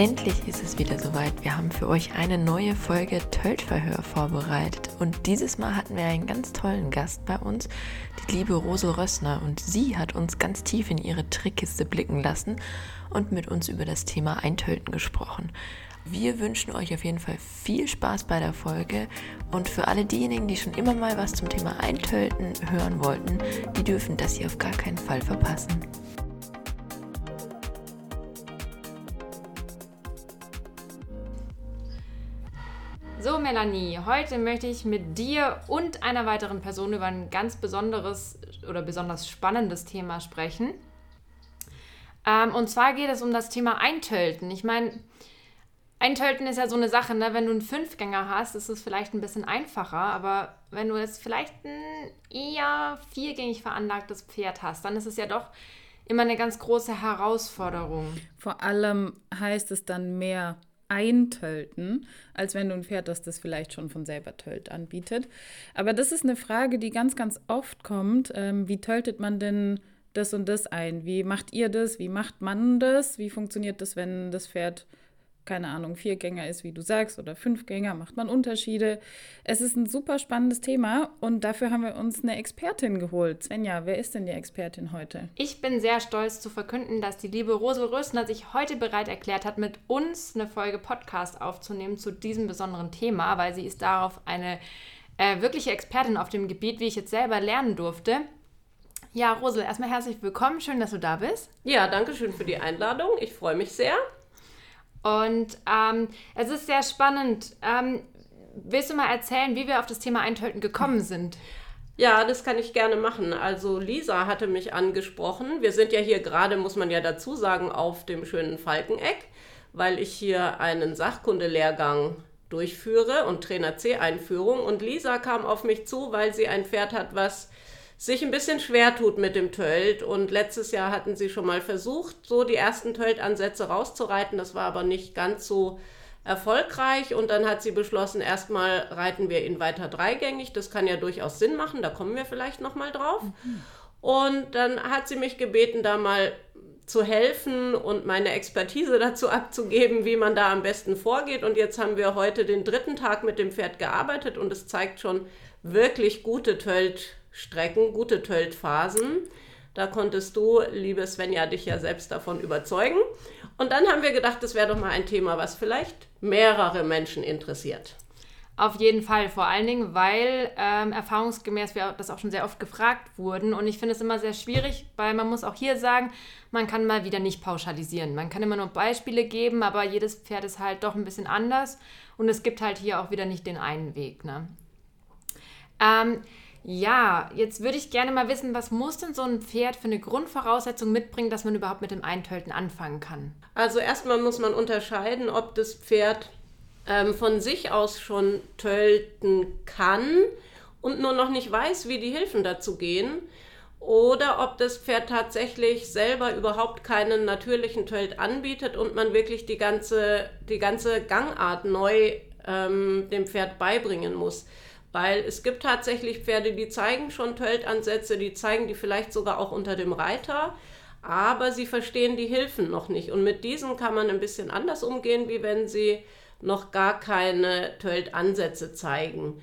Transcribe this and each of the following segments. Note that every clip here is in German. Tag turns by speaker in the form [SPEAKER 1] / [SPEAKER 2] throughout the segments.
[SPEAKER 1] Endlich ist es wieder soweit. Wir haben für euch eine neue Folge Töltverhör vorbereitet. Und dieses Mal hatten wir einen ganz tollen Gast bei uns, die liebe Rose Rössner. Und sie hat uns ganz tief in ihre Trickkiste blicken lassen und mit uns über das Thema Eintölten gesprochen. Wir wünschen euch auf jeden Fall viel Spaß bei der Folge und für alle diejenigen, die schon immer mal was zum Thema Eintölten hören wollten, die dürfen das hier auf gar keinen Fall verpassen.
[SPEAKER 2] So, Melanie, heute möchte ich mit dir und einer weiteren Person über ein ganz besonderes oder besonders spannendes Thema sprechen. Ähm, und zwar geht es um das Thema Eintölten. Ich meine, Eintölten ist ja so eine Sache, ne? wenn du einen Fünfgänger hast, ist es vielleicht ein bisschen einfacher, aber wenn du jetzt vielleicht ein eher viergängig veranlagtes Pferd hast, dann ist es ja doch immer eine ganz große Herausforderung.
[SPEAKER 3] Vor allem heißt es dann mehr eintölten, als wenn du ein Pferd hast, das vielleicht schon von selber tölt anbietet. Aber das ist eine Frage, die ganz, ganz oft kommt. Ähm, wie töltet man denn das und das ein? Wie macht ihr das? Wie macht man das? Wie funktioniert das, wenn das Pferd keine Ahnung, Viergänger ist, wie du sagst, oder Fünfgänger, macht man Unterschiede. Es ist ein super spannendes Thema und dafür haben wir uns eine Expertin geholt. Svenja, wer ist denn die Expertin heute?
[SPEAKER 2] Ich bin sehr stolz zu verkünden, dass die liebe Rosel Rösner sich heute bereit erklärt hat, mit uns eine Folge Podcast aufzunehmen zu diesem besonderen Thema, weil sie ist darauf eine äh, wirkliche Expertin auf dem Gebiet, wie ich jetzt selber lernen durfte. Ja, Rosel, erstmal herzlich willkommen. Schön, dass du da bist.
[SPEAKER 4] Ja, danke schön für die Einladung. Ich freue mich sehr.
[SPEAKER 2] Und ähm, es ist sehr spannend. Ähm, willst du mal erzählen, wie wir auf das Thema Eintölten gekommen sind?
[SPEAKER 4] Ja, das kann ich gerne machen. Also Lisa hatte mich angesprochen. Wir sind ja hier gerade, muss man ja dazu sagen, auf dem schönen Falkeneck, weil ich hier einen Sachkundelehrgang durchführe und Trainer C-Einführung. Und Lisa kam auf mich zu, weil sie ein Pferd hat, was sich ein bisschen schwer tut mit dem Tölt. Und letztes Jahr hatten sie schon mal versucht, so die ersten Tölt-Ansätze rauszureiten. Das war aber nicht ganz so erfolgreich. Und dann hat sie beschlossen, erstmal reiten wir ihn weiter dreigängig. Das kann ja durchaus Sinn machen. Da kommen wir vielleicht nochmal drauf. Mhm. Und dann hat sie mich gebeten, da mal zu helfen und meine Expertise dazu abzugeben, wie man da am besten vorgeht. Und jetzt haben wir heute den dritten Tag mit dem Pferd gearbeitet und es zeigt schon wirklich gute Tölt. Strecken, gute Töltphasen. Da konntest du, liebe Svenja, dich ja selbst davon überzeugen. Und dann haben wir gedacht, das wäre doch mal ein Thema, was vielleicht mehrere Menschen interessiert.
[SPEAKER 2] Auf jeden Fall, vor allen Dingen, weil ähm, erfahrungsgemäß wir das auch schon sehr oft gefragt wurden. Und ich finde es immer sehr schwierig, weil man muss auch hier sagen, man kann mal wieder nicht pauschalisieren. Man kann immer nur Beispiele geben, aber jedes Pferd ist halt doch ein bisschen anders. Und es gibt halt hier auch wieder nicht den einen Weg. Ne? Ähm, ja, jetzt würde ich gerne mal wissen, was muss denn so ein Pferd für eine Grundvoraussetzung mitbringen, dass man überhaupt mit dem Eintölten anfangen kann?
[SPEAKER 4] Also erstmal muss man unterscheiden, ob das Pferd ähm, von sich aus schon tölten kann und nur noch nicht weiß, wie die Hilfen dazu gehen. Oder ob das Pferd tatsächlich selber überhaupt keinen natürlichen Tölt anbietet und man wirklich die ganze, die ganze Gangart neu ähm, dem Pferd beibringen muss. Weil es gibt tatsächlich Pferde, die zeigen schon Töltansätze, die zeigen die vielleicht sogar auch unter dem Reiter, aber sie verstehen die Hilfen noch nicht. Und mit diesen kann man ein bisschen anders umgehen, wie wenn sie noch gar keine Töltansätze zeigen.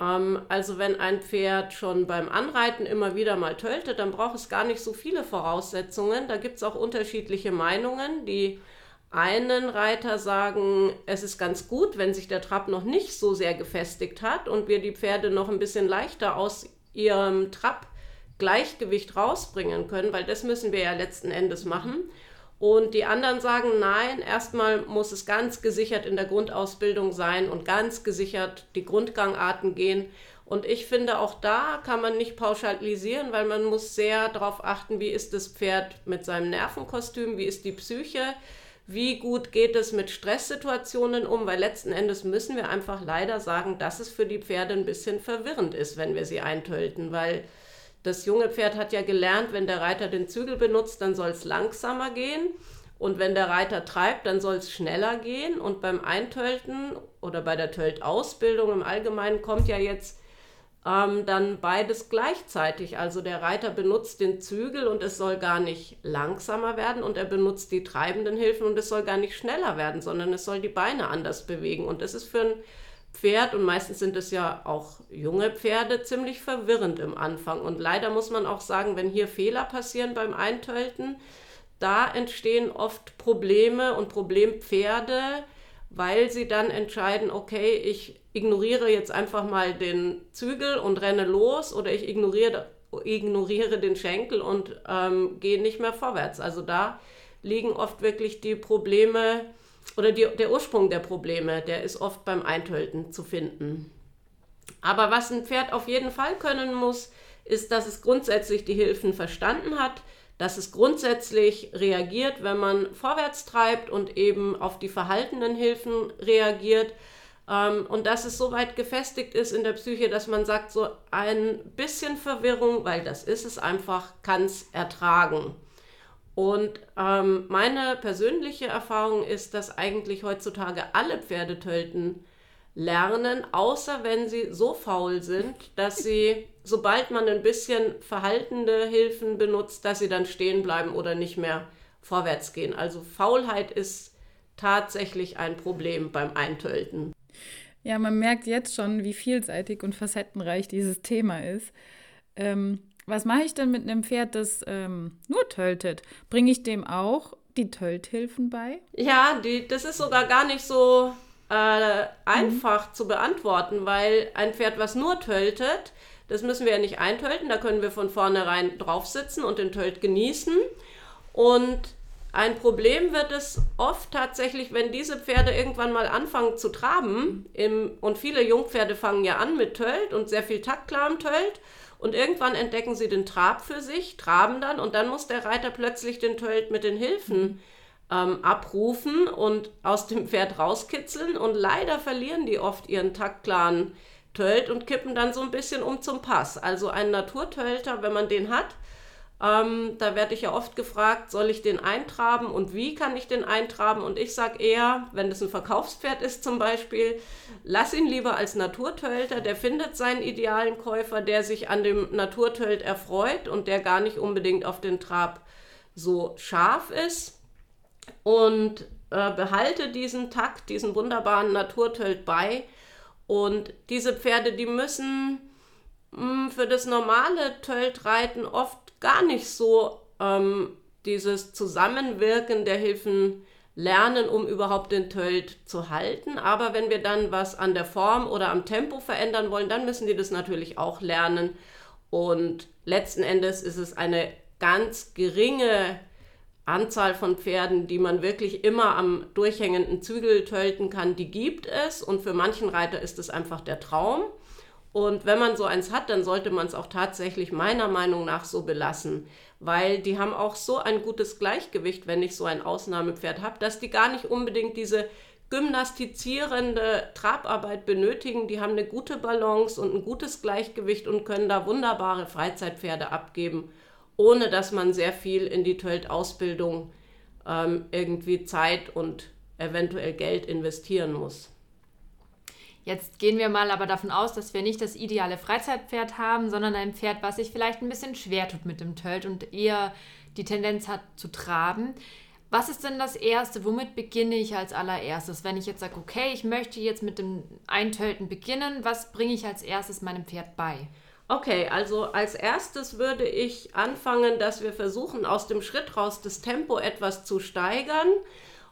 [SPEAKER 4] Ähm, also wenn ein Pferd schon beim Anreiten immer wieder mal töltet, dann braucht es gar nicht so viele Voraussetzungen. Da gibt es auch unterschiedliche Meinungen, die einen Reiter sagen, es ist ganz gut, wenn sich der Trab noch nicht so sehr gefestigt hat und wir die Pferde noch ein bisschen leichter aus ihrem Trab-Gleichgewicht rausbringen können, weil das müssen wir ja letzten Endes machen. Und die anderen sagen, nein, erstmal muss es ganz gesichert in der Grundausbildung sein und ganz gesichert die Grundgangarten gehen. Und ich finde, auch da kann man nicht pauschalisieren, weil man muss sehr darauf achten, wie ist das Pferd mit seinem Nervenkostüm, wie ist die Psyche, wie gut geht es mit Stresssituationen um, weil letzten Endes müssen wir einfach leider sagen, dass es für die Pferde ein bisschen verwirrend ist, wenn wir sie eintölten, weil das junge Pferd hat ja gelernt, wenn der Reiter den Zügel benutzt, dann soll es langsamer gehen. Und wenn der Reiter treibt, dann soll es schneller gehen. Und beim Eintölten oder bei der Töltausbildung im Allgemeinen kommt ja jetzt ähm, dann beides gleichzeitig. Also der Reiter benutzt den Zügel und es soll gar nicht langsamer werden und er benutzt die treibenden Hilfen und es soll gar nicht schneller werden, sondern es soll die Beine anders bewegen. Und das ist für ein Pferd und meistens sind es ja auch junge Pferde ziemlich verwirrend im Anfang. Und leider muss man auch sagen, wenn hier Fehler passieren beim Eintölten, da entstehen oft Probleme und Problempferde, weil sie dann entscheiden, okay, ich ignoriere jetzt einfach mal den Zügel und renne los oder ich ignoriere, ignoriere den Schenkel und ähm, gehe nicht mehr vorwärts. Also da liegen oft wirklich die Probleme oder die, der Ursprung der Probleme, der ist oft beim Eintölten zu finden. Aber was ein Pferd auf jeden Fall können muss, ist, dass es grundsätzlich die Hilfen verstanden hat, dass es grundsätzlich reagiert, wenn man vorwärts treibt und eben auf die verhaltenen Hilfen reagiert. Ähm, und dass es so weit gefestigt ist in der Psyche, dass man sagt, so ein bisschen Verwirrung, weil das ist es einfach, kann es ertragen. Und ähm, meine persönliche Erfahrung ist, dass eigentlich heutzutage alle Pferdetölten lernen, außer wenn sie so faul sind, dass sie, sobald man ein bisschen verhaltende Hilfen benutzt, dass sie dann stehen bleiben oder nicht mehr vorwärts gehen. Also Faulheit ist tatsächlich ein Problem beim Eintölten.
[SPEAKER 3] Ja, man merkt jetzt schon, wie vielseitig und facettenreich dieses Thema ist. Ähm, was mache ich denn mit einem Pferd, das ähm, nur töltet? Bringe ich dem auch die Tölthilfen bei?
[SPEAKER 4] Ja, die, das ist sogar gar nicht so äh, einfach mhm. zu beantworten, weil ein Pferd, was nur töltet, das müssen wir ja nicht eintölten, da können wir von vornherein drauf sitzen und den Tölt genießen. Und ein Problem wird es oft tatsächlich, wenn diese Pferde irgendwann mal anfangen zu traben. Im, und viele Jungpferde fangen ja an mit Tölt und sehr viel taktklar im Tölt. Und irgendwann entdecken sie den Trab für sich, traben dann und dann muss der Reiter plötzlich den Tölt mit den Hilfen ähm, abrufen und aus dem Pferd rauskitzeln. Und leider verlieren die oft ihren taktklaren Tölt und kippen dann so ein bisschen um zum Pass. Also ein Naturtölter, wenn man den hat, ähm, da werde ich ja oft gefragt, soll ich den eintraben und wie kann ich den eintraben? Und ich sage eher, wenn es ein Verkaufspferd ist zum Beispiel, lass ihn lieber als Naturtölter, der findet seinen idealen Käufer, der sich an dem Naturtölt erfreut und der gar nicht unbedingt auf den Trab so scharf ist. Und äh, behalte diesen Takt, diesen wunderbaren Naturtölt bei. Und diese Pferde, die müssen mh, hm, für das normale Töltreiten oft gar nicht so ähm, dieses Zusammenwirken der Hilfen lernen, um überhaupt den Tölt zu halten. Aber wenn wir dann was an der Form oder am Tempo verändern wollen, dann müssen die das natürlich auch lernen. Und letzten Endes ist es eine ganz geringe Anzahl von Pferden, die man wirklich immer am durchhängenden Zügel tölten kann, die gibt es. Und für manchen Reiter ist es einfach der Traum. Und wenn man so eins hat, dann sollte man es auch tatsächlich meiner Meinung nach so belassen, weil die haben auch so ein gutes Gleichgewicht, wenn ich so ein Ausnahmepferd habe, dass die gar nicht unbedingt diese gymnastizierende Trabarbeit benötigen. Die haben eine gute Balance und ein gutes Gleichgewicht und können da wunderbare Freizeitpferde abgeben, ohne dass man sehr viel in die Tölt-Ausbildung ähm, irgendwie Zeit und eventuell Geld investieren muss.
[SPEAKER 2] Jetzt gehen wir mal aber davon aus, dass wir nicht das ideale Freizeitpferd haben, sondern ein Pferd, was sich vielleicht ein bisschen schwer tut mit dem Tölt und eher die Tendenz hat zu traben. Was ist denn das Erste? Womit beginne ich als allererstes? Wenn ich jetzt sage, okay, ich möchte jetzt mit dem Eintölten beginnen, was bringe ich als erstes meinem Pferd bei?
[SPEAKER 4] Okay, also als erstes würde ich anfangen, dass wir versuchen, aus dem Schritt raus das Tempo etwas zu steigern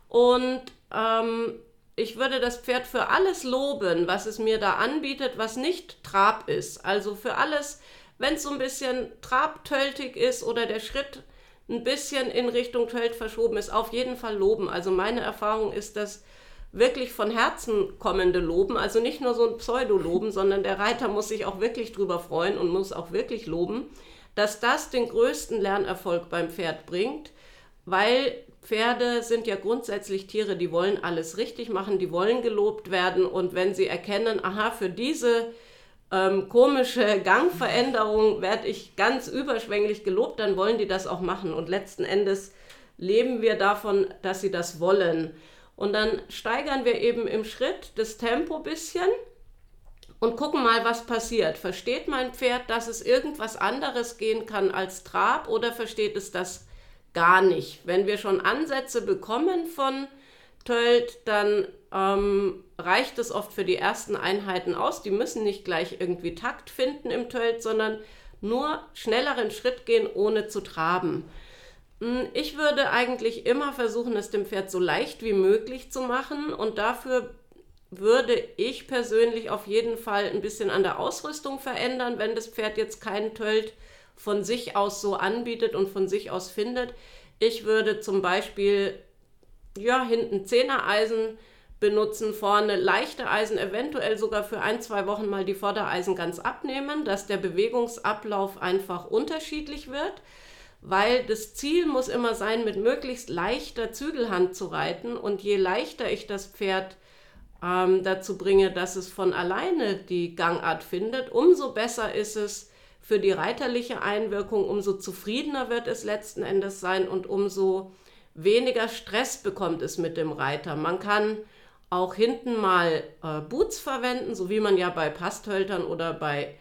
[SPEAKER 4] und ähm, ich würde das Pferd für alles loben, was es mir da anbietet, was nicht Trab ist. Also für alles, wenn es so ein bisschen trabtöltig ist oder der Schritt ein bisschen in Richtung Tölt verschoben ist, auf jeden Fall loben. Also meine Erfahrung ist das wirklich von Herzen kommende Loben, also nicht nur so ein Pseudo-Loben, sondern der Reiter muss sich auch wirklich drüber freuen und muss auch wirklich loben, dass das den größten Lernerfolg beim Pferd bringt, weil Pferde sind ja grundsätzlich Tiere, die wollen alles richtig machen, die wollen gelobt werden und wenn sie erkennen, aha, für diese ähm, komische Gangveränderung werde ich ganz überschwänglich gelobt, dann wollen die das auch machen. Und letzten Endes leben wir davon, dass sie das wollen. Und dann steigern wir eben im Schritt das Tempo ein bisschen und gucken mal, was passiert. Versteht mein Pferd, dass es irgendwas anderes gehen kann als Trab oder versteht es das gar nicht? Wenn wir schon Ansätze bekommen von Tölt, dann ähm, reicht es oft für die ersten Einheiten aus. Die müssen nicht gleich irgendwie Takt finden im Tölt, sondern nur schnelleren Schritt gehen, ohne zu traben. Hm, ich würde eigentlich immer versuchen, es dem Pferd so leicht wie möglich zu machen und dafür würde ich persönlich auf jeden Fall ein bisschen an der Ausrüstung verändern, wenn das Pferd jetzt keinen Tölt von sich aus so anbietet und von sich aus findet. Ich würde zum Beispiel ja, hinten Zehnereisen benutzen, vorne leichte Eisen, eventuell sogar für ein, zwei Wochen mal die Vordereisen ganz abnehmen, dass der Bewegungsablauf einfach unterschiedlich wird, weil das Ziel muss immer sein, mit möglichst leichter Zügelhand zu reiten und je leichter ich das Pferd ähm, dazu bringe, dass es von alleine die Gangart findet, umso besser ist es für die reiterliche Einwirkung, umso zufriedener wird es letzten Endes sein und umso weniger Stress bekommt es mit dem Reiter. Man kann auch hinten mal äh, Boots verwenden, so wie man ja bei Pasthöltern oder bei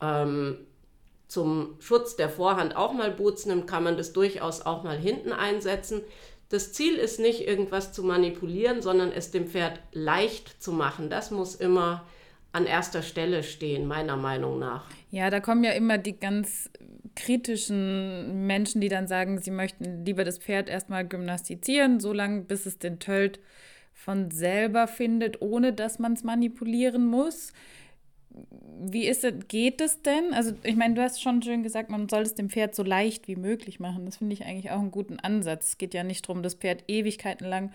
[SPEAKER 4] ähm, zum Schutz der Vorhand auch mal Boots nimmt, kann man das durchaus auch mal hinten einsetzen. Das Ziel ist nicht, irgendwas zu manipulieren, sondern es dem Pferd leicht zu machen. Das muss immer an erster Stelle stehen, meiner Meinung nach.
[SPEAKER 3] Ja, da kommen ja immer die ganz kritischen Menschen, die dann sagen, sie möchten lieber das Pferd erstmal gymnastizieren, solange bis es den Tölt von selber findet, ohne dass man es manipulieren muss wie ist es, geht es denn? Also, ich meine, du hast schon schön gesagt, man soll es dem Pferd so leicht wie möglich machen. Das finde ich eigentlich auch einen guten Ansatz. Es geht ja nicht darum, das Pferd Ewigkeiten lang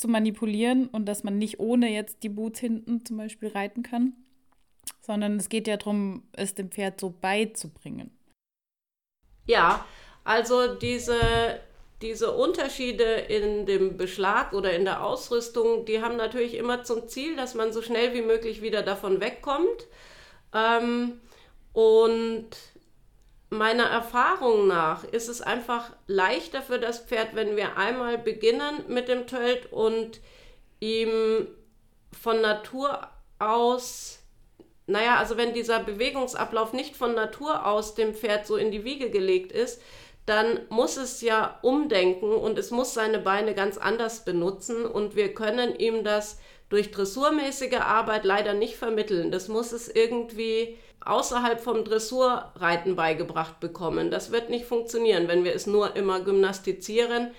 [SPEAKER 3] zu manipulieren und dass man nicht ohne jetzt die Boots hinten zum Beispiel reiten kann, sondern es geht ja darum, es dem Pferd so beizubringen.
[SPEAKER 4] Ja, also diese, diese Unterschiede in dem Beschlag oder in der Ausrüstung, die haben natürlich immer zum Ziel, dass man so schnell wie möglich wieder davon wegkommt. Ähm, und meiner Erfahrung nach ist es einfach leichter für das Pferd, wenn wir einmal beginnen mit dem Tölt und ihm von Natur aus, naja, also wenn dieser Bewegungsablauf nicht von Natur aus dem Pferd so in die Wiege gelegt ist, dann muss es ja umdenken und es muss seine Beine ganz anders benutzen und wir können ihm das durch dressurmäßige Arbeit leider nicht vermitteln. Das muss es irgendwie außerhalb vom Dressurreiten beigebracht bekommen. Das wird nicht funktionieren, wenn wir es nur immer gymnastizieren.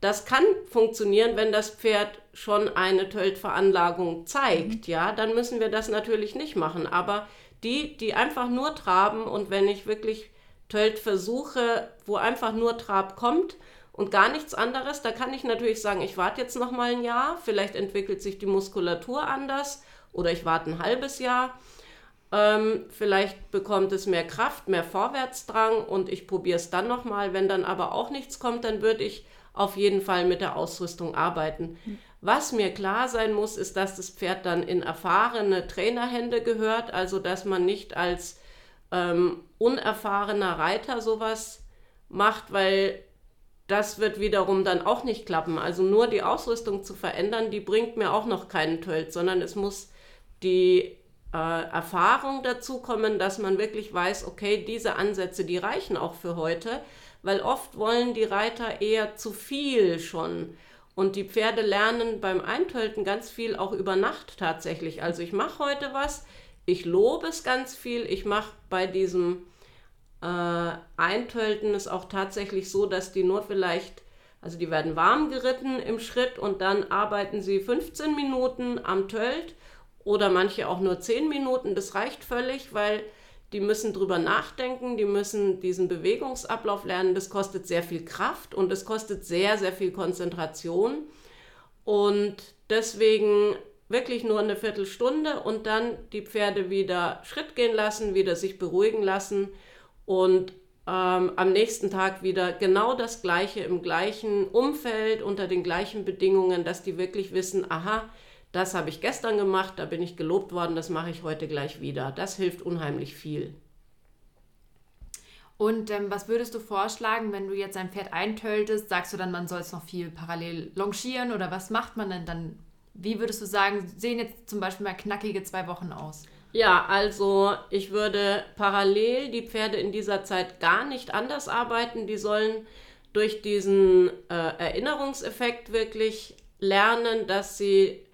[SPEAKER 4] Das kann funktionieren, wenn das Pferd schon eine Töltveranlagung zeigt. Mhm. Ja, dann müssen wir das natürlich nicht machen. Aber die, die einfach nur traben und wenn ich wirklich Tölt-Versuche, wo einfach nur Trab kommt und gar nichts anderes. Da kann ich natürlich sagen, ich warte jetzt noch mal ein Jahr, vielleicht entwickelt sich die Muskulatur anders oder ich warte ein halbes Jahr. Ähm, vielleicht bekommt es mehr Kraft, mehr Vorwärtsdrang und ich probiere es dann noch mal. Wenn dann aber auch nichts kommt, dann würde ich auf jeden Fall mit der Ausrüstung arbeiten. Was mir klar sein muss, ist, dass das Pferd dann in erfahrene Trainerhände gehört, also dass man nicht als ähm, unerfahrener Reiter sowas macht, weil das wird wiederum dann auch nicht klappen. Also nur die Ausrüstung zu verändern, die bringt mir auch noch keinen Tölt, sondern es muss die äh, Erfahrung dazu kommen, dass man wirklich weiß, okay, diese Ansätze, die reichen auch für heute, weil oft wollen die Reiter eher zu viel schon. Und die Pferde lernen beim Eintölten ganz viel auch über Nacht tatsächlich. Also ich mache heute was, ich lobe es ganz viel. Ich mache bei diesem äh, Eintölten es auch tatsächlich so, dass die nur vielleicht, also die werden warm geritten im Schritt und dann arbeiten sie 15 Minuten am Tölt oder manche auch nur 10 Minuten. Das reicht völlig, weil die müssen drüber nachdenken, die müssen diesen Bewegungsablauf lernen. Das kostet sehr viel Kraft und es kostet sehr, sehr viel Konzentration. Und deswegen wirklich nur eine Viertelstunde und dann die Pferde wieder Schritt gehen lassen, wieder sich beruhigen lassen und ähm, am nächsten Tag wieder genau das Gleiche im gleichen Umfeld, unter den gleichen Bedingungen, dass die wirklich wissen, aha, das habe ich gestern gemacht, da bin ich gelobt worden, das mache ich heute gleich wieder. Das hilft unheimlich viel.
[SPEAKER 2] Und ähm, was würdest du vorschlagen, wenn du jetzt ein Pferd eintöltest? Sagst du dann, man soll es noch viel parallel longieren oder was macht man denn dann? Wie würdest du sagen, sehen jetzt zum Beispiel mal knackige zwei Wochen aus?
[SPEAKER 4] Ja, also ich würde parallel die Pferde in dieser Zeit gar nicht anders arbeiten. Die sollen durch diesen äh, Erinnerungseffekt wirklich lernen, dass sie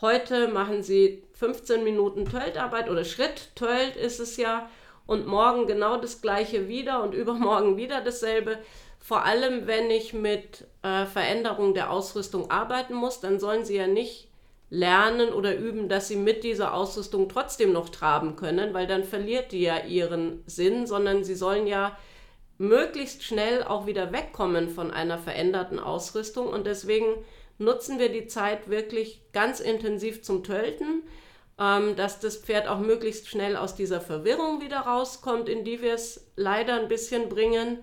[SPEAKER 4] heute machen sie 15 Minuten Töltarbeit oder Schritt Tölt ist es ja und morgen genau das gleiche wieder und übermorgen wieder dasselbe. Vor allem, wenn ich mit äh, Veränderung der Ausrüstung arbeiten muss, dann sollen sie ja nicht lernen oder üben, dass sie mit dieser Ausrüstung trotzdem noch traben können, weil dann verliert die ja ihren Sinn, sondern sie sollen ja möglichst schnell auch wieder wegkommen von einer veränderten Ausrüstung. Und deswegen nutzen wir die Zeit wirklich ganz intensiv zum Tölten, ähm, dass das Pferd auch möglichst schnell aus dieser Verwirrung wieder rauskommt, in die wir es leider ein bisschen bringen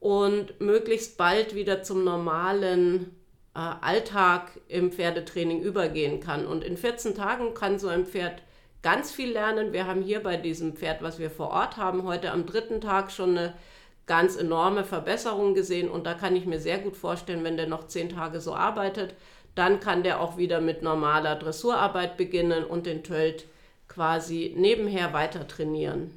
[SPEAKER 4] und möglichst bald wieder zum normalen äh, Alltag im Pferdetraining übergehen kann. Und in 14 Tagen kann so ein Pferd ganz viel lernen. Wir haben hier bei diesem Pferd, was wir vor Ort haben, heute am dritten Tag schon eine ganz enorme Verbesserung gesehen. Und da kann ich mir sehr gut vorstellen, wenn der noch zehn Tage so arbeitet, dann kann der auch wieder mit normaler Dressurarbeit beginnen und den Tölt quasi nebenher weiter trainieren.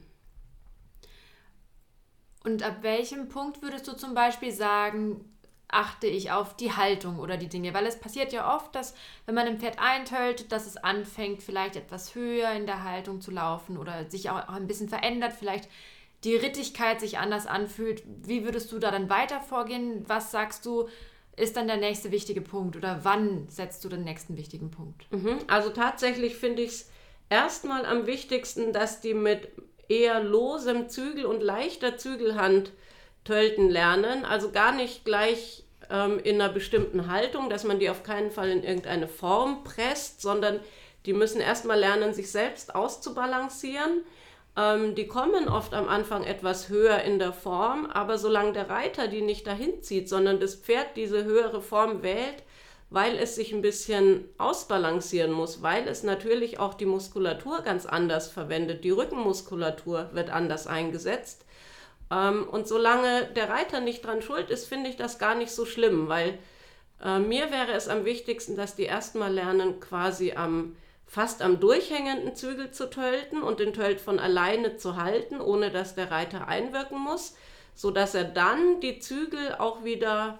[SPEAKER 2] Und ab welchem Punkt würdest du zum Beispiel sagen, achte ich auf die Haltung oder die Dinge. Weil es passiert ja oft, dass wenn man ein Pferd eintölt, dass es anfängt, vielleicht etwas höher in der Haltung zu laufen oder sich auch ein bisschen verändert, vielleicht die Rittigkeit sich anders anfühlt. Wie würdest du da dann weiter vorgehen? Was sagst du, ist dann der nächste wichtige Punkt oder wann setzt du den nächsten wichtigen Punkt?
[SPEAKER 4] Mhm. Also tatsächlich finde ich es erstmal am wichtigsten, dass die mit eher losem Zügel und leichter Zügelhand Tölten lernen. Also gar nicht gleich ähm, in einer bestimmten Haltung, dass man die auf keinen Fall in irgendeine Form presst, sondern die müssen erstmal lernen, sich selbst auszubalancieren. Ähm, die kommen oft am Anfang etwas höher in der Form, aber solange der Reiter die nicht dahin zieht, sondern das Pferd diese höhere Form wählt, weil es sich ein bisschen ausbalancieren muss, weil es natürlich auch die Muskulatur ganz anders verwendet. Die Rückenmuskulatur wird anders eingesetzt. Ähm, und solange der Reiter nicht dran schuld ist, finde ich das gar nicht so schlimm, weil äh, mir wäre es am wichtigsten, dass die erstmal lernen, quasi am fast am durchhängenden Zügel zu tölten und den Tölt von alleine zu halten, ohne dass der Reiter einwirken muss, sodass er dann die Zügel auch wieder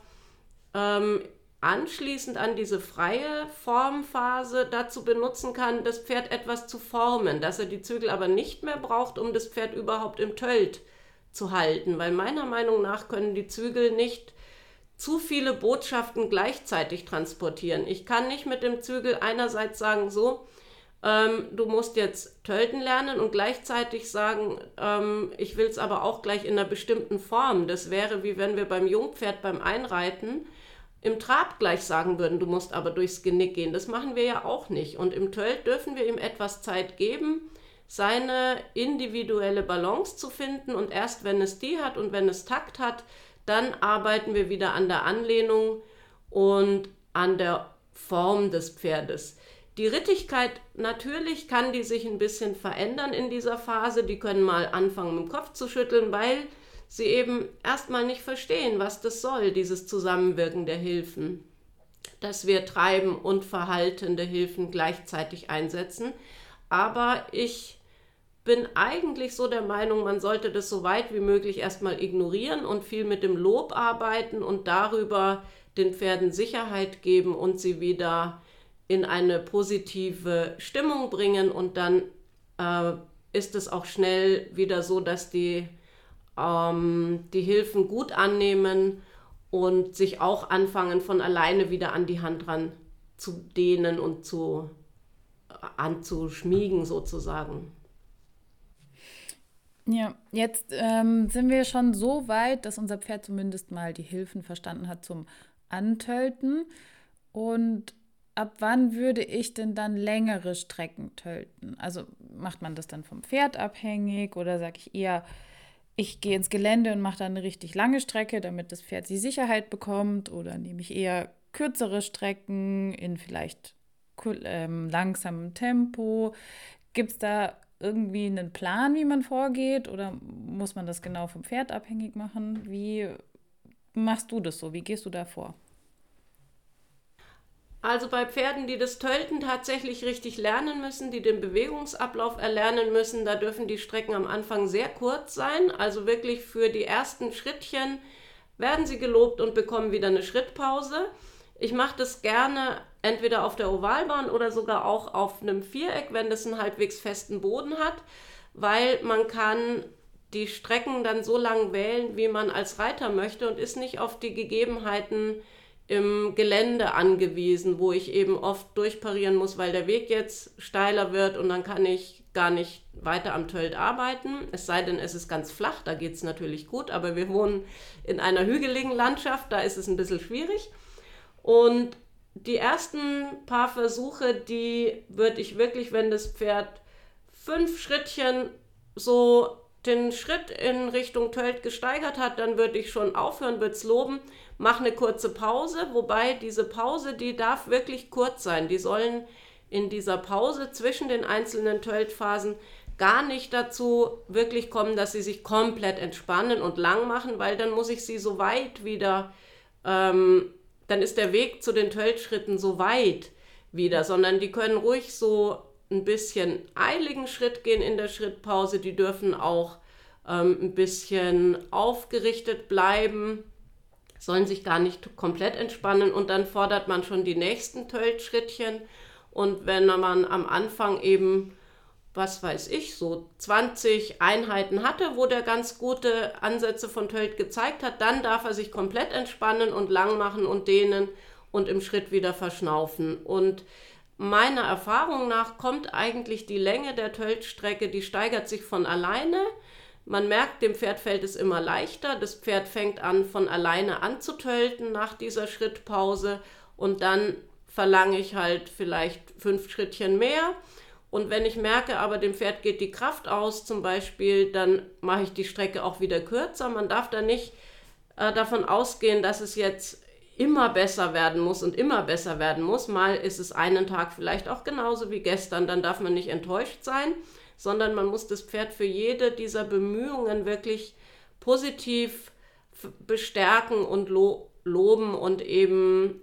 [SPEAKER 4] ähm, anschließend an diese freie Formphase dazu benutzen kann, das Pferd etwas zu formen, dass er die Zügel aber nicht mehr braucht, um das Pferd überhaupt im Tölt zu zu halten, weil meiner Meinung nach können die Zügel nicht zu viele Botschaften gleichzeitig transportieren. Ich kann nicht mit dem Zügel einerseits sagen, so, ähm, du musst jetzt tölten lernen und gleichzeitig sagen, ähm, ich will es aber auch gleich in einer bestimmten Form. Das wäre wie wenn wir beim Jungpferd beim Einreiten im Trab gleich sagen würden, du musst aber durchs Genick gehen. Das machen wir ja auch nicht. Und im Tölt dürfen wir ihm etwas Zeit geben, seine individuelle Balance zu finden und erst wenn es die hat und wenn es Takt hat, dann arbeiten wir wieder an der Anlehnung und an der Form des Pferdes. Die Rittigkeit, natürlich kann die sich ein bisschen verändern in dieser Phase. Die können mal anfangen, mit dem Kopf zu schütteln, weil sie eben erstmal nicht verstehen, was das soll, dieses Zusammenwirken der Hilfen. Dass wir treiben und verhaltende Hilfen gleichzeitig einsetzen. Aber ich bin eigentlich so der Meinung, man sollte das so weit wie möglich erstmal ignorieren und viel mit dem Lob arbeiten und darüber den Pferden Sicherheit geben und sie wieder in eine positive Stimmung bringen und dann äh, ist es auch schnell wieder so, dass die ähm, die Hilfen gut annehmen und sich auch anfangen von alleine wieder an die Hand ran zu dehnen und zu äh, anzuschmiegen sozusagen.
[SPEAKER 3] Ja, jetzt ähm, sind wir schon so weit, dass unser Pferd zumindest mal die Hilfen verstanden hat zum Antölten. Und ab wann würde ich denn dann längere Strecken tölten? Also macht man das dann vom Pferd abhängig oder sage ich eher, ich gehe ins Gelände und mache dann eine richtig lange Strecke, damit das Pferd die Sicherheit bekommt? Oder nehme ich eher kürzere Strecken in vielleicht ähm, langsamem Tempo? Gibt es da irgendwie einen Plan, wie man vorgeht? Oder muss man das genau vom Pferd abhängig machen? Wie machst du das so? Wie gehst du da vor?
[SPEAKER 4] Also bei Pferden, die das Tölten tatsächlich richtig lernen müssen, die den Bewegungsablauf erlernen müssen, da dürfen die Strecken am Anfang sehr kurz sein. Also wirklich für die ersten Schrittchen werden sie gelobt und bekommen wieder eine Schrittpause. Ich mache das gerne entweder auf der Ovalbahn oder sogar auch auf einem Viereck, wenn das einen halbwegs festen Boden hat, weil man kann die Strecken dann so lang wählen, wie man als Reiter möchte und ist nicht auf die Gegebenheiten im Gelände angewiesen, wo ich eben oft durchparieren muss, weil der Weg jetzt steiler wird und dann kann ich gar nicht weiter am Tölt arbeiten. Es sei denn, es ist ganz flach, da geht es natürlich gut, aber wir wohnen in einer hügeligen Landschaft, da ist es ein bisschen schwierig. Und die ersten paar Versuche, die würde ich wirklich, wenn das Pferd fünf Schrittchen so den Schritt in Richtung Tölt gesteigert hat, dann würde ich schon aufhören, würde es loben, mach eine kurze Pause, wobei diese Pause, die darf wirklich kurz sein. Die sollen in dieser Pause zwischen den einzelnen Töltphasen gar nicht dazu wirklich kommen, dass sie sich komplett entspannen und lang machen, weil dann muss ich sie so weit wieder, ähm, dann ist der Weg zu den Töltschritten so weit wieder, sondern die können ruhig so ein bisschen eiligen Schritt gehen in der Schrittpause. Die dürfen auch ähm, ein bisschen aufgerichtet bleiben, sollen sich gar nicht komplett entspannen und dann fordert man schon die nächsten Tölt-Schrittchen. Und wenn man am Anfang eben, was weiß ich, so 20 Einheiten hatte, wo der ganz gute Ansätze von Tölt gezeigt hat, dann darf er sich komplett entspannen und lang machen und dehnen und im Schritt wieder verschnaufen. Und meiner Erfahrung nach kommt eigentlich die Länge der Töltstrecke, die steigert sich von alleine. Man merkt, dem Pferd fällt es immer leichter. Das Pferd fängt an, von alleine anzutölten nach dieser Schrittpause und dann verlange ich halt vielleicht fünf Schrittchen mehr. Und wenn ich merke, aber dem Pferd geht die Kraft aus, zum Beispiel, dann mache ich die Strecke auch wieder kürzer. Man darf da nicht äh, davon ausgehen, dass es jetzt immer besser werden muss und immer besser werden muss. Mal ist es einen Tag vielleicht auch genauso wie gestern, dann darf man nicht enttäuscht sein, sondern man muss das Pferd für jede dieser Bemühungen wirklich positiv bestärken und lo loben und eben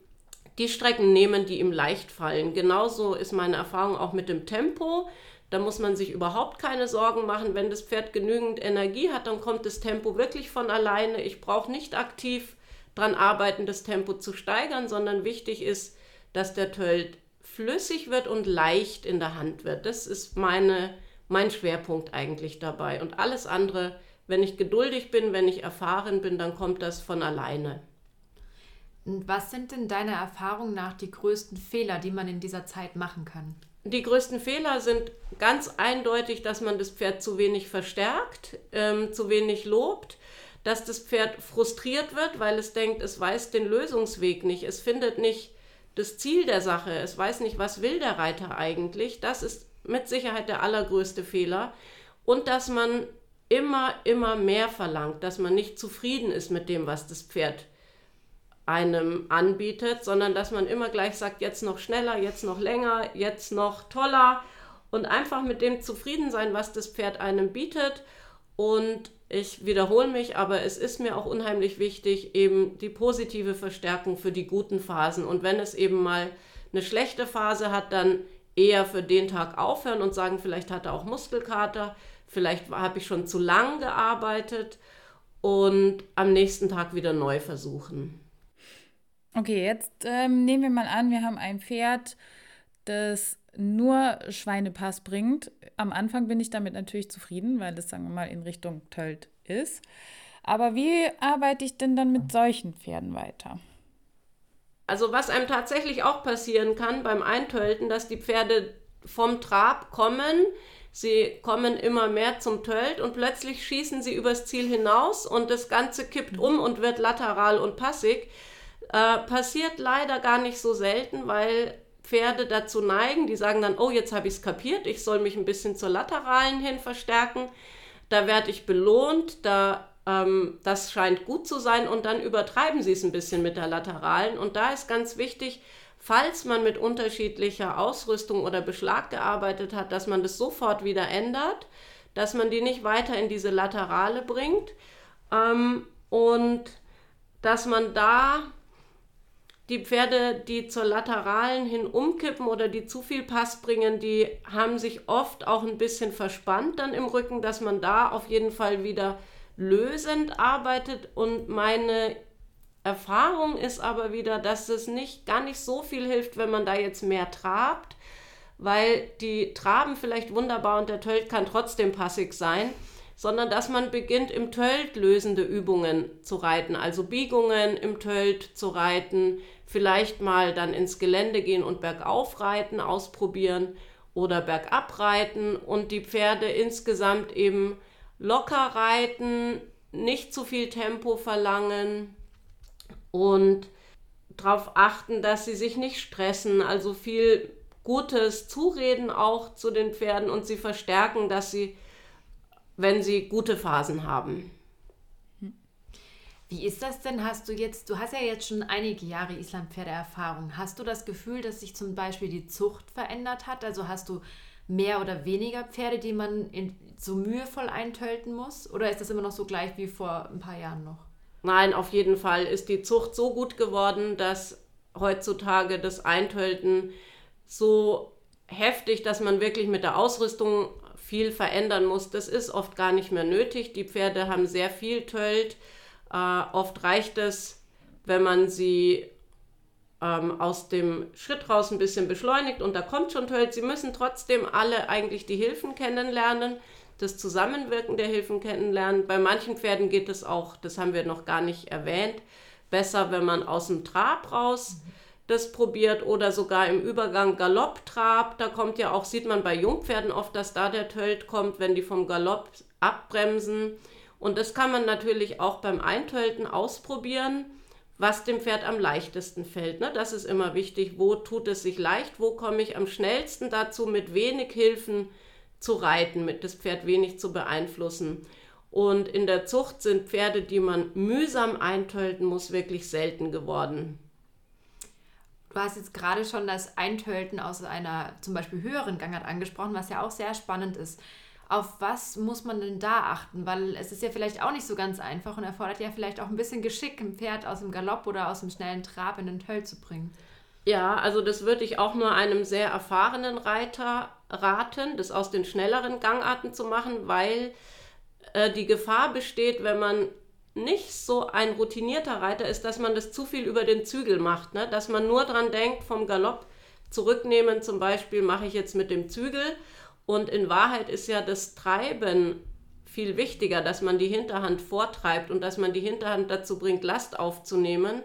[SPEAKER 4] die Strecken nehmen, die ihm leicht fallen. Genauso ist meine Erfahrung auch mit dem Tempo. Da muss man sich überhaupt keine Sorgen machen. Wenn das Pferd genügend Energie hat, dann kommt das Tempo wirklich von alleine. Ich brauche nicht aktiv daran arbeiten, das Tempo zu steigern, sondern wichtig ist, dass der Tölt flüssig wird und leicht in der Hand wird. Das ist meine, mein Schwerpunkt eigentlich dabei. Und alles andere, wenn ich geduldig bin, wenn ich erfahren bin, dann kommt das von alleine.
[SPEAKER 2] Was sind denn deiner Erfahrung nach die größten Fehler, die man in dieser Zeit machen kann?
[SPEAKER 4] Die größten Fehler sind ganz eindeutig, dass man das Pferd zu wenig verstärkt, ähm, zu wenig lobt dass das Pferd frustriert wird, weil es denkt, es weiß den Lösungsweg nicht, es findet nicht das Ziel der Sache, es weiß nicht, was will der Reiter eigentlich. Das ist mit Sicherheit der allergrößte Fehler. Und dass man immer, immer mehr verlangt, dass man nicht zufrieden ist mit dem, was das Pferd einem anbietet, sondern dass man immer gleich sagt, jetzt noch schneller, jetzt noch länger, jetzt noch toller und einfach mit dem zufrieden sein, was das Pferd einem bietet und ich wiederhole mich, aber es ist mir auch unheimlich wichtig, eben die positive Verstärkung für die guten Phasen. Und wenn es eben mal eine schlechte Phase hat, dann eher für den Tag aufhören und sagen, vielleicht hat er auch Muskelkater, vielleicht habe ich schon zu lang gearbeitet und am nächsten Tag wieder neu versuchen.
[SPEAKER 3] Okay, jetzt ähm, nehmen wir mal an, wir haben ein Pferd, das nur Schweinepass bringt. Am Anfang bin ich damit natürlich zufrieden, weil das, sagen wir mal, in Richtung Tölt ist. Aber wie arbeite ich denn dann mit solchen Pferden weiter?
[SPEAKER 4] Also was einem tatsächlich auch passieren kann beim Eintölten, dass die Pferde vom Trab kommen, sie kommen immer mehr zum Tölt und plötzlich schießen sie übers Ziel hinaus und das Ganze kippt um und wird lateral und passig. Äh, passiert leider gar nicht so selten, weil Pferde dazu neigen, die sagen dann, oh, jetzt habe ich es kapiert, ich soll mich ein bisschen zur lateralen hin verstärken, da werde ich belohnt, da, ähm, das scheint gut zu sein und dann übertreiben sie es ein bisschen mit der lateralen. Und da ist ganz wichtig, falls man mit unterschiedlicher Ausrüstung oder Beschlag gearbeitet hat, dass man das sofort wieder ändert, dass man die nicht weiter in diese Laterale bringt. Ähm, und dass man da die Pferde, die zur Lateralen hin umkippen oder die zu viel Pass bringen, die haben sich oft auch ein bisschen verspannt dann im Rücken, dass man da auf jeden Fall wieder lösend arbeitet. Und meine Erfahrung ist aber wieder, dass es nicht gar nicht so viel hilft, wenn man da jetzt mehr trabt, weil die traben vielleicht wunderbar und der Tölt kann trotzdem passig sein sondern dass man beginnt, im Tölt lösende Übungen zu reiten, also Biegungen im Tölt zu reiten, vielleicht mal dann ins Gelände gehen und bergauf reiten, ausprobieren oder bergab reiten und die Pferde insgesamt eben locker reiten, nicht zu viel Tempo verlangen und darauf achten, dass sie sich nicht stressen, also viel gutes Zureden auch zu den Pferden und sie verstärken, dass sie wenn sie gute Phasen haben.
[SPEAKER 2] Wie ist das denn? Hast du jetzt, du hast ja jetzt schon einige Jahre Islampferdeerfahrung. Hast du das Gefühl, dass sich zum Beispiel die Zucht verändert hat? Also hast du mehr oder weniger Pferde, die man in, so mühevoll eintölten muss? Oder ist das immer noch so gleich wie vor ein paar Jahren noch?
[SPEAKER 4] Nein, auf jeden Fall ist die Zucht so gut geworden, dass heutzutage das Eintölten so heftig, dass man wirklich mit der Ausrüstung viel verändern muss. Das ist oft gar nicht mehr nötig. Die Pferde haben sehr viel Tölt. Äh, oft reicht es, wenn man sie ähm, aus dem Schritt raus ein bisschen beschleunigt und da kommt schon Tölt. Sie müssen trotzdem alle eigentlich die Hilfen kennenlernen, das Zusammenwirken der Hilfen kennenlernen. Bei manchen Pferden geht es auch, das haben wir noch gar nicht erwähnt, besser, wenn man aus dem Trab raus das probiert oder sogar im Übergang Galopptrab. Da kommt ja auch, sieht man bei Jungpferden oft, dass da der Tölt kommt, wenn die vom Galopp abbremsen. Und das kann man natürlich auch beim Eintölten ausprobieren, was dem Pferd am leichtesten fällt. Ne? Das ist immer wichtig. Wo tut es sich leicht? Wo komme ich am schnellsten dazu, mit wenig Hilfen zu reiten, mit das Pferd wenig zu beeinflussen? Und in der Zucht sind Pferde, die man mühsam eintölten muss, wirklich selten geworden.
[SPEAKER 2] Du hast jetzt gerade schon das Eintölten aus einer zum Beispiel höheren Gangart angesprochen, was ja auch sehr spannend ist. Auf was muss man denn da achten? Weil es ist ja vielleicht auch nicht so ganz einfach und erfordert ja vielleicht auch ein bisschen Geschick, ein Pferd aus dem Galopp oder aus dem schnellen Trab in den Tölt zu bringen.
[SPEAKER 4] Ja, also das würde ich auch nur einem sehr erfahrenen Reiter raten, das aus den schnelleren Gangarten zu machen, weil äh, die Gefahr besteht, wenn man nicht so ein routinierter Reiter ist, dass man das zu viel über den Zügel macht. Ne? Dass man nur dran denkt, vom Galopp zurücknehmen, zum Beispiel mache ich jetzt mit dem Zügel. Und in Wahrheit ist ja das Treiben viel wichtiger, dass man die Hinterhand vortreibt und dass man die Hinterhand dazu bringt, Last aufzunehmen.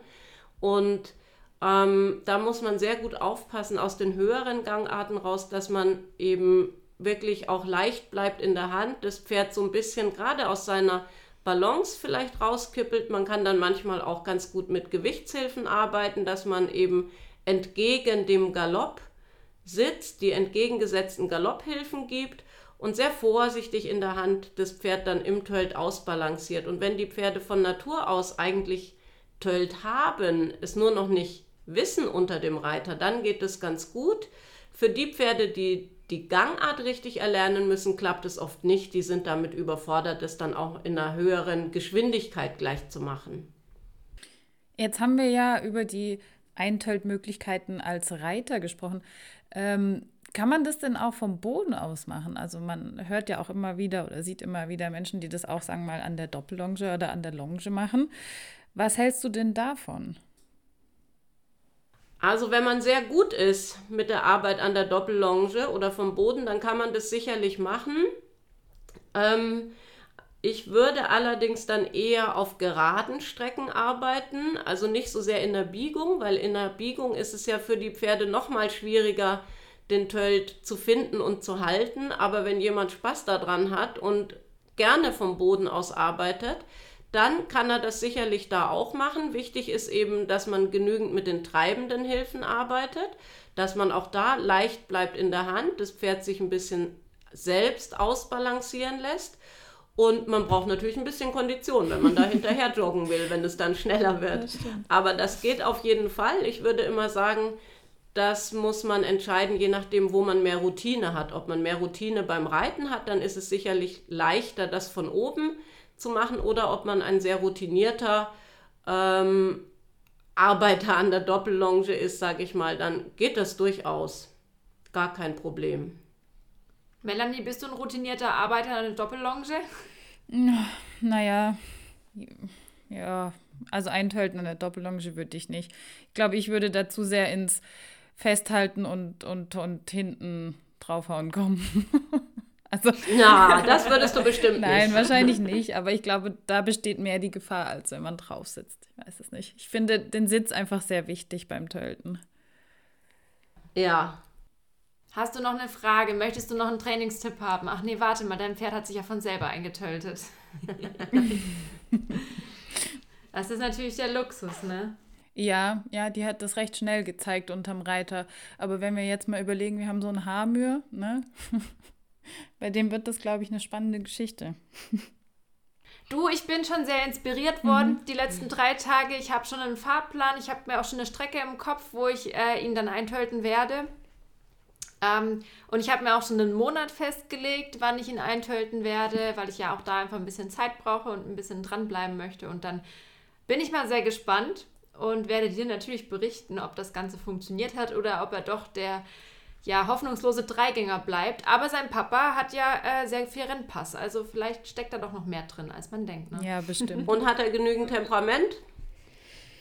[SPEAKER 4] Und ähm, da muss man sehr gut aufpassen aus den höheren Gangarten raus, dass man eben wirklich auch leicht bleibt in der Hand, das Pferd so ein bisschen gerade aus seiner Balance vielleicht rauskippelt. Man kann dann manchmal auch ganz gut mit Gewichtshilfen arbeiten, dass man eben entgegen dem Galopp sitzt, die entgegengesetzten Galopphilfen gibt und sehr vorsichtig in der Hand das Pferd dann im Tölt ausbalanciert. Und wenn die Pferde von Natur aus eigentlich Tölt haben, es nur noch nicht wissen unter dem Reiter, dann geht es ganz gut. Für die Pferde, die die Gangart richtig erlernen müssen, klappt es oft nicht. Die sind damit überfordert, das dann auch in einer höheren Geschwindigkeit gleich zu machen.
[SPEAKER 3] Jetzt haben wir ja über die Einteltmöglichkeiten als Reiter gesprochen. Ähm, kann man das denn auch vom Boden aus machen? Also man hört ja auch immer wieder oder sieht immer wieder Menschen, die das auch, sagen wir mal, an der Doppellonge oder an der Longe machen. Was hältst du denn davon?
[SPEAKER 4] Also wenn man sehr gut ist mit der Arbeit an der Doppellonge oder vom Boden, dann kann man das sicherlich machen. Ähm, ich würde allerdings dann eher auf geraden Strecken arbeiten, also nicht so sehr in der Biegung, weil in der Biegung ist es ja für die Pferde noch mal schwieriger, den Tölt zu finden und zu halten. Aber wenn jemand Spaß daran hat und gerne vom Boden aus arbeitet, dann kann er das sicherlich da auch machen. Wichtig ist eben, dass man genügend mit den treibenden Hilfen arbeitet, dass man auch da leicht bleibt in der Hand, das Pferd sich ein bisschen selbst ausbalancieren lässt. Und man braucht natürlich ein bisschen Kondition, wenn man da hinterher joggen will, wenn es dann schneller wird. Das Aber das geht auf jeden Fall. Ich würde immer sagen, das muss man entscheiden, je nachdem, wo man mehr Routine hat. Ob man mehr Routine beim Reiten hat, dann ist es sicherlich leichter, das von oben zu machen, oder ob man ein sehr routinierter ähm, Arbeiter an der Doppellonge ist, sage ich mal, dann geht das durchaus. Gar kein Problem.
[SPEAKER 2] Melanie, bist du ein routinierter Arbeiter an der Doppellonge?
[SPEAKER 3] Naja, ja, also eintölten an der Doppellonge würde ich nicht. Ich glaube, ich würde dazu sehr ins Festhalten und, und, und hinten draufhauen kommen.
[SPEAKER 4] also, Na, das würdest du bestimmt
[SPEAKER 3] nicht. Nein, wahrscheinlich nicht. Aber ich glaube, da besteht mehr die Gefahr, als wenn man drauf sitzt. Ich weiß es nicht. Ich finde den Sitz einfach sehr wichtig beim Tölten.
[SPEAKER 4] Ja.
[SPEAKER 2] Hast du noch eine Frage? Möchtest du noch einen Trainingstipp haben? Ach nee, warte mal, dein Pferd hat sich ja von selber eingetöltet. das ist natürlich der Luxus, ne?
[SPEAKER 3] Ja, ja, die hat das recht schnell gezeigt unterm Reiter. Aber wenn wir jetzt mal überlegen, wir haben so einen Haarmühe, ne? Bei dem wird das, glaube ich, eine spannende Geschichte.
[SPEAKER 2] Du, ich bin schon sehr inspiriert worden mhm. die letzten drei Tage. Ich habe schon einen Fahrplan, ich habe mir auch schon eine Strecke im Kopf, wo ich äh, ihn dann eintölten werde. Ähm, und ich habe mir auch schon einen Monat festgelegt, wann ich ihn eintölten werde, weil ich ja auch da einfach ein bisschen Zeit brauche und ein bisschen dranbleiben möchte. Und dann bin ich mal sehr gespannt und werde dir natürlich berichten, ob das Ganze funktioniert hat oder ob er doch der ja, hoffnungslose Dreigänger bleibt. Aber sein Papa hat ja äh, sehr viel Rennpass. Also vielleicht steckt da doch noch mehr drin, als man denkt. Ne?
[SPEAKER 3] Ja, bestimmt.
[SPEAKER 4] Und hat er genügend Temperament?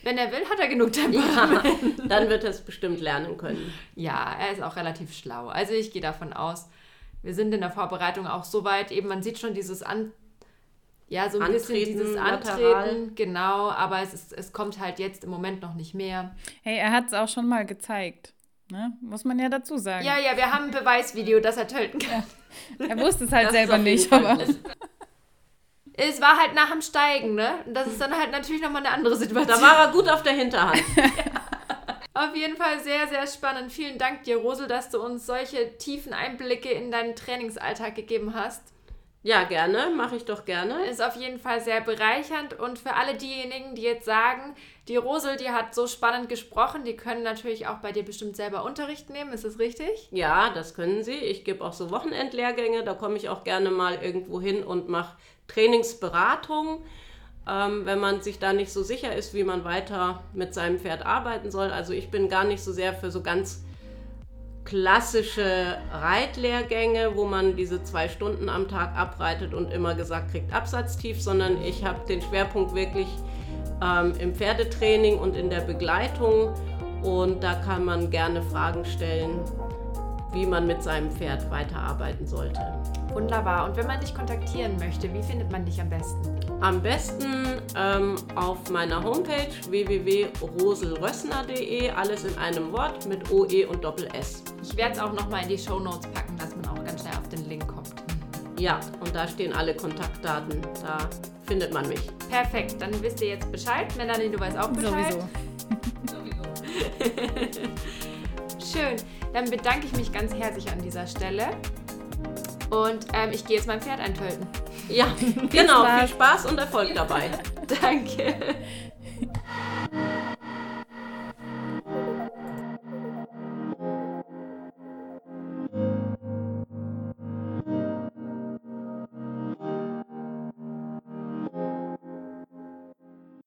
[SPEAKER 2] Wenn er will, hat er genug Temperament.
[SPEAKER 4] Ja, dann wird er es bestimmt lernen können.
[SPEAKER 2] Ja, er ist auch relativ schlau. Also ich gehe davon aus, wir sind in der Vorbereitung auch so weit, eben man sieht schon dieses An ja, so ein Antreten, bisschen dieses Antreten, lateral. genau, aber es, ist, es kommt halt jetzt im Moment noch nicht mehr.
[SPEAKER 3] Hey, er hat es auch schon mal gezeigt. Ne? Muss man ja dazu sagen.
[SPEAKER 2] Ja, ja, wir haben ein Beweisvideo, das er töten kann.
[SPEAKER 3] Ja. Er wusste es halt das selber nicht, aber.
[SPEAKER 2] Es war halt nach dem Steigen, ne? Das ist dann halt natürlich nochmal eine andere Situation.
[SPEAKER 4] Da war er gut auf der Hinterhand. ja.
[SPEAKER 2] Auf jeden Fall sehr, sehr spannend. Vielen Dank dir, Rosel, dass du uns solche tiefen Einblicke in deinen Trainingsalltag gegeben hast.
[SPEAKER 4] Ja, gerne, mache ich doch gerne.
[SPEAKER 2] Ist auf jeden Fall sehr bereichernd und für alle diejenigen, die jetzt sagen, die Rosel, die hat so spannend gesprochen, die können natürlich auch bei dir bestimmt selber Unterricht nehmen, ist das richtig?
[SPEAKER 4] Ja, das können sie. Ich gebe auch so Wochenendlehrgänge, da komme ich auch gerne mal irgendwo hin und mache Trainingsberatung, ähm, wenn man sich da nicht so sicher ist, wie man weiter mit seinem Pferd arbeiten soll. Also ich bin gar nicht so sehr für so ganz klassische Reitlehrgänge, wo man diese zwei Stunden am Tag abreitet und immer gesagt kriegt Absatztief, sondern ich habe den Schwerpunkt wirklich ähm, im Pferdetraining und in der Begleitung und da kann man gerne Fragen stellen, wie man mit seinem Pferd weiterarbeiten sollte.
[SPEAKER 2] Wunderbar. Und wenn man dich kontaktieren möchte, wie findet man dich am besten?
[SPEAKER 4] Am besten ähm, auf meiner Homepage www.roselrössner.de, alles in einem Wort mit OE und Doppel-S.
[SPEAKER 2] Ich werde es auch nochmal in die Show Notes packen, dass man auch ganz schnell auf den Link kommt.
[SPEAKER 4] Ja, und da stehen alle Kontaktdaten. Da findet man mich.
[SPEAKER 2] Perfekt, dann wisst ihr jetzt Bescheid. Melanie, du weißt auch Bescheid.
[SPEAKER 3] Sowieso.
[SPEAKER 2] Schön. Dann bedanke ich mich ganz herzlich an dieser Stelle. Und ähm, ich gehe jetzt mein Pferd eintölten.
[SPEAKER 4] Ja, genau. Viel Spaß und Erfolg dabei.
[SPEAKER 2] Danke.